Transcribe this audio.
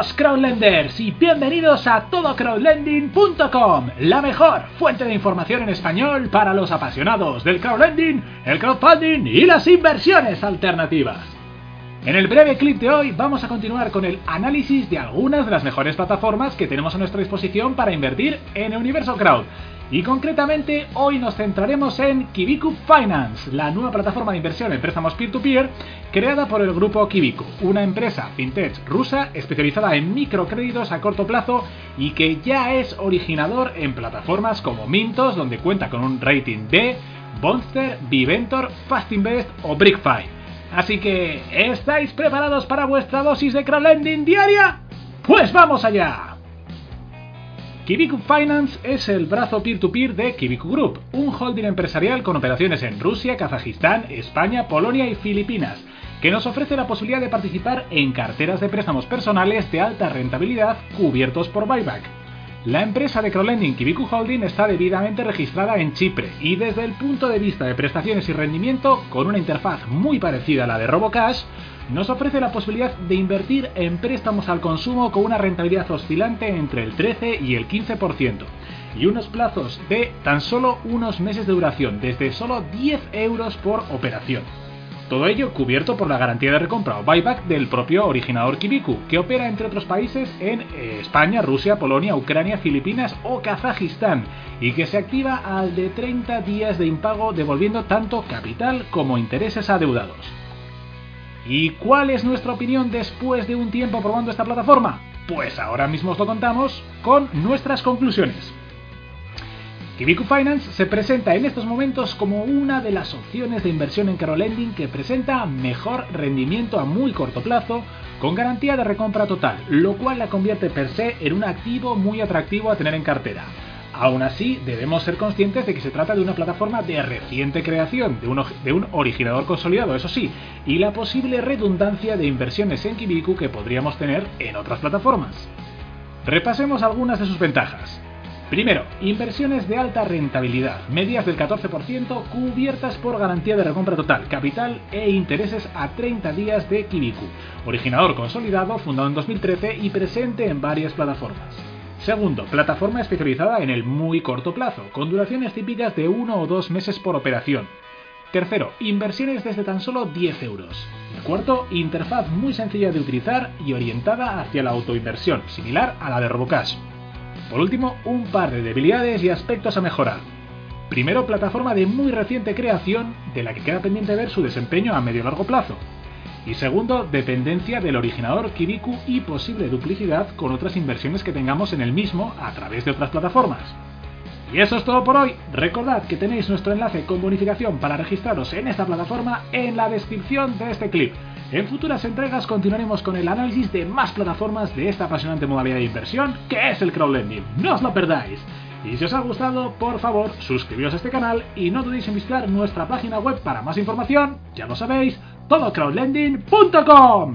Crowdlenders y bienvenidos a todocrowdlending.com, la mejor fuente de información en español para los apasionados del crowdlending, el crowdfunding y las inversiones alternativas. En el breve clip de hoy vamos a continuar con el análisis de algunas de las mejores plataformas que tenemos a nuestra disposición para invertir en el universo crowd. Y concretamente hoy nos centraremos en Kibiku Finance, la nueva plataforma de inversión en préstamos peer-to-peer creada por el grupo Kibiku, una empresa fintech rusa especializada en microcréditos a corto plazo y que ya es originador en plataformas como Mintos, donde cuenta con un rating B, Bonster, Viventor, Fastinvest o BrickFi. Así que, ¿estáis preparados para vuestra dosis de crowdlending diaria? ¡Pues vamos allá! Kibiku Finance es el brazo peer-to-peer de Kibiku Group, un holding empresarial con operaciones en Rusia, Kazajistán, España, Polonia y Filipinas, que nos ofrece la posibilidad de participar en carteras de préstamos personales de alta rentabilidad cubiertos por buyback. La empresa de crowdlending Kibiku Holding está debidamente registrada en Chipre y desde el punto de vista de prestaciones y rendimiento, con una interfaz muy parecida a la de RoboCash, nos ofrece la posibilidad de invertir en préstamos al consumo con una rentabilidad oscilante entre el 13 y el 15% y unos plazos de tan solo unos meses de duración, desde solo 10 euros por operación. Todo ello cubierto por la garantía de recompra o buyback del propio originador Kibiku, que opera entre otros países en eh, España, Rusia, Polonia, Ucrania, Filipinas o Kazajistán, y que se activa al de 30 días de impago devolviendo tanto capital como intereses adeudados. ¿Y cuál es nuestra opinión después de un tiempo probando esta plataforma? Pues ahora mismo os lo contamos con nuestras conclusiones. Kibiku Finance se presenta en estos momentos como una de las opciones de inversión en crowdlending que presenta mejor rendimiento a muy corto plazo con garantía de recompra total, lo cual la convierte per se en un activo muy atractivo a tener en cartera. Aún así, debemos ser conscientes de que se trata de una plataforma de reciente creación, de un, de un, originador consolidado, eso sí, y la posible redundancia de inversiones en Kibiku que podríamos tener en otras plataformas. Repasemos algunas de sus ventajas. Primero, inversiones de alta rentabilidad, medias del 14%, cubiertas por garantía de recompra total, capital e intereses a 30 días de Kibiku, originador consolidado, fundado en 2013 y presente en varias plataformas. Segundo, plataforma especializada en el muy corto plazo, con duraciones típicas de 1 o 2 meses por operación. Tercero, inversiones desde tan solo 10 euros. cuarto, interfaz muy sencilla de utilizar y orientada hacia la autoinversión, similar a la de Robocash. Por último, un par de debilidades y aspectos a mejorar. Primero, plataforma de muy reciente creación, de la que queda pendiente ver su desempeño a medio largo plazo. Y segundo, dependencia del originador Kibiku y posible duplicidad con otras inversiones que tengamos en el mismo a través de otras plataformas. Y eso es todo por hoy. Recordad que tenéis nuestro enlace con bonificación para registraros en esta plataforma en la descripción de este clip. En futuras entregas continuaremos con el análisis de más plataformas de esta apasionante modalidad de inversión que es el crowdlending. No os lo perdáis. Y si os ha gustado, por favor, suscribíos a este canal y no dudéis en visitar nuestra página web para más información, ya lo sabéis, todocrowdlending.com.